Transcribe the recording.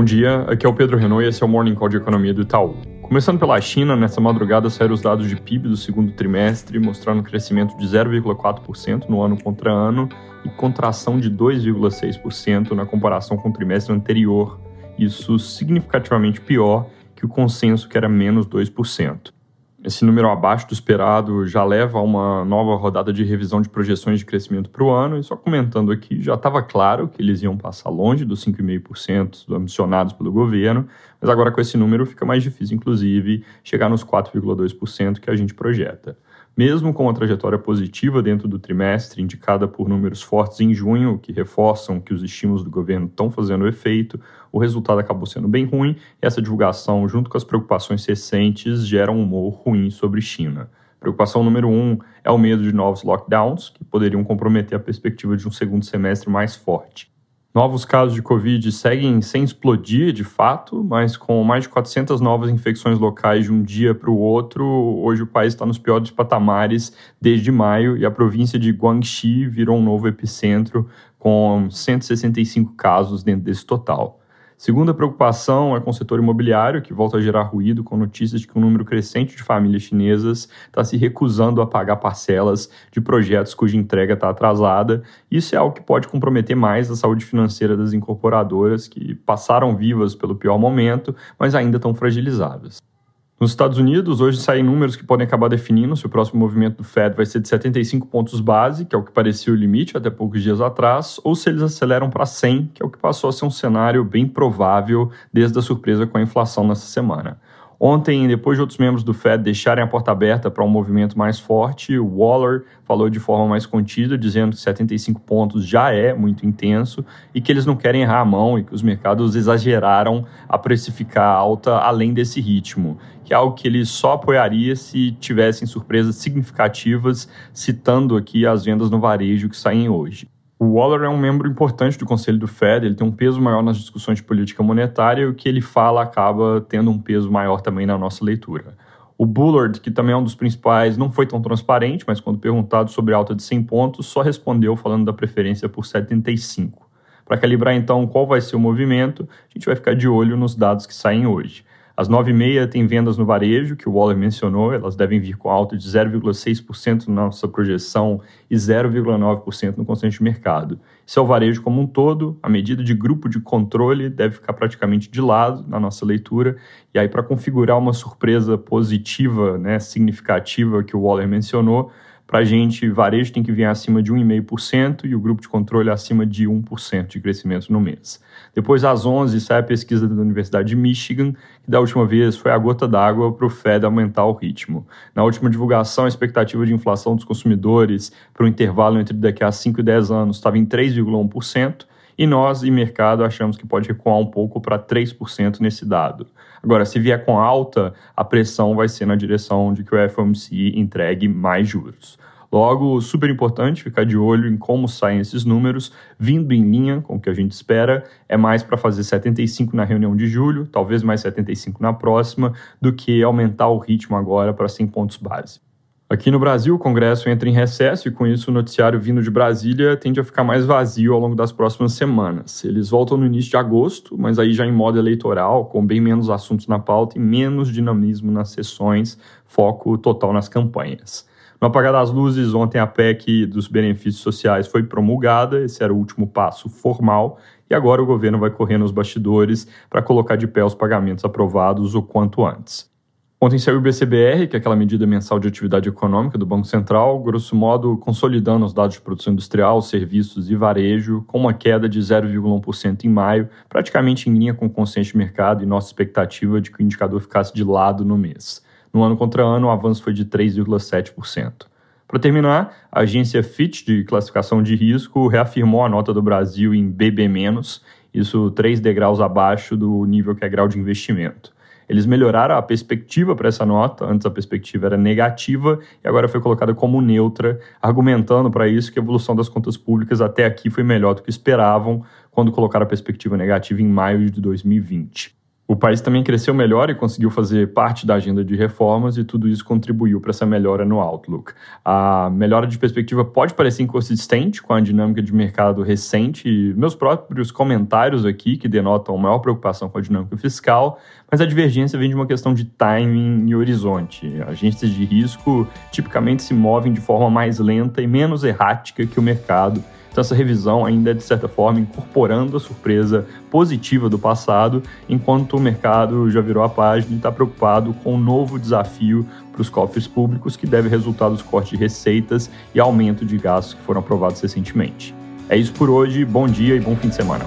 Bom dia, aqui é o Pedro Renault e esse é o Morning Call de Economia do Itaú. Começando pela China, nessa madrugada saíram os dados de PIB do segundo trimestre, mostrando um crescimento de 0,4% no ano contra ano e contração de 2,6% na comparação com o trimestre anterior. Isso significativamente pior que o consenso, que era menos 2%. Esse número abaixo do esperado já leva a uma nova rodada de revisão de projeções de crescimento para o ano, e só comentando aqui, já estava claro que eles iam passar longe dos 5,5% ambicionados pelo governo, mas agora com esse número fica mais difícil, inclusive, chegar nos 4,2% que a gente projeta. Mesmo com uma trajetória positiva dentro do trimestre, indicada por números fortes em junho, que reforçam que os estímulos do governo estão fazendo efeito, o resultado acabou sendo bem ruim e essa divulgação, junto com as preocupações recentes, gera um humor ruim sobre China. Preocupação número um é o medo de novos lockdowns, que poderiam comprometer a perspectiva de um segundo semestre mais forte. Novos casos de Covid seguem sem explodir de fato, mas com mais de 400 novas infecções locais de um dia para o outro, hoje o país está nos piores patamares desde maio e a província de Guangxi virou um novo epicentro, com 165 casos dentro desse total. Segunda preocupação é com o setor imobiliário, que volta a gerar ruído com notícias de que um número crescente de famílias chinesas está se recusando a pagar parcelas de projetos cuja entrega está atrasada. Isso é algo que pode comprometer mais a saúde financeira das incorporadoras, que passaram vivas pelo pior momento, mas ainda estão fragilizadas. Nos Estados Unidos, hoje saem números que podem acabar definindo se o próximo movimento do Fed vai ser de 75 pontos base, que é o que parecia o limite até poucos dias atrás, ou se eles aceleram para 100, que é o que passou a ser um cenário bem provável desde a surpresa com a inflação nessa semana. Ontem, depois de outros membros do Fed deixarem a porta aberta para um movimento mais forte, o Waller falou de forma mais contida, dizendo que 75 pontos já é muito intenso e que eles não querem errar a mão e que os mercados exageraram a precificar alta além desse ritmo, que é algo que ele só apoiaria se tivessem surpresas significativas, citando aqui as vendas no varejo que saem hoje. O Waller é um membro importante do Conselho do Fed, ele tem um peso maior nas discussões de política monetária e o que ele fala acaba tendo um peso maior também na nossa leitura. O Bullard, que também é um dos principais, não foi tão transparente, mas quando perguntado sobre a alta de 100 pontos, só respondeu falando da preferência por 75. Para calibrar então qual vai ser o movimento, a gente vai ficar de olho nos dados que saem hoje. Às 9h30 tem vendas no varejo, que o Waller mencionou, elas devem vir com alta de 0,6% na nossa projeção e 0,9% no constante de mercado. Isso é o varejo como um todo, a medida de grupo de controle deve ficar praticamente de lado na nossa leitura, e aí para configurar uma surpresa positiva, né, significativa que o Waller mencionou, para a gente, varejo tem que vir acima de 1,5% e o grupo de controle acima de 1% de crescimento no mês. Depois, às 11 sai a pesquisa da Universidade de Michigan, que da última vez foi a gota d'água para o Fed aumentar o ritmo. Na última divulgação, a expectativa de inflação dos consumidores para o intervalo entre daqui a 5 e 10 anos estava em 3,1%, e nós, e mercado, achamos que pode recuar um pouco para 3% nesse dado. Agora, se vier com alta, a pressão vai ser na direção de que o FOMC entregue mais juros. Logo, super importante ficar de olho em como saem esses números, vindo em linha com o que a gente espera. É mais para fazer 75 na reunião de julho, talvez mais 75 na próxima, do que aumentar o ritmo agora para 100 pontos base. Aqui no Brasil, o Congresso entra em recesso e, com isso, o noticiário vindo de Brasília tende a ficar mais vazio ao longo das próximas semanas. Eles voltam no início de agosto, mas aí já em modo eleitoral, com bem menos assuntos na pauta e menos dinamismo nas sessões, foco total nas campanhas. No apagar das luzes, ontem a PEC dos benefícios sociais foi promulgada, esse era o último passo formal, e agora o governo vai correr nos bastidores para colocar de pé os pagamentos aprovados o quanto antes. Ontem saiu o BCBR, que é aquela medida mensal de atividade econômica do Banco Central, grosso modo consolidando os dados de produção industrial, serviços e varejo, com uma queda de 0,1% em maio, praticamente em linha com o consenso de mercado e nossa expectativa de que o indicador ficasse de lado no mês. No ano contra ano, o avanço foi de 3,7%. Para terminar, a agência Fitch de classificação de risco reafirmou a nota do Brasil em BB-, isso 3 degraus abaixo do nível que é grau de investimento. Eles melhoraram a perspectiva para essa nota, antes a perspectiva era negativa e agora foi colocada como neutra, argumentando para isso que a evolução das contas públicas até aqui foi melhor do que esperavam quando colocaram a perspectiva negativa em maio de 2020. O país também cresceu melhor e conseguiu fazer parte da agenda de reformas, e tudo isso contribuiu para essa melhora no outlook. A melhora de perspectiva pode parecer inconsistente com a dinâmica de mercado recente, e meus próprios comentários aqui, que denotam maior preocupação com a dinâmica fiscal, mas a divergência vem de uma questão de timing e horizonte. Agências de risco tipicamente se movem de forma mais lenta e menos errática que o mercado então, essa revisão ainda é, de certa forma, incorporando a surpresa positiva do passado, enquanto o mercado já virou a página e está preocupado com um novo desafio para os cofres públicos, que deve resultar dos cortes de receitas e aumento de gastos que foram aprovados recentemente. É isso por hoje, bom dia e bom fim de semana.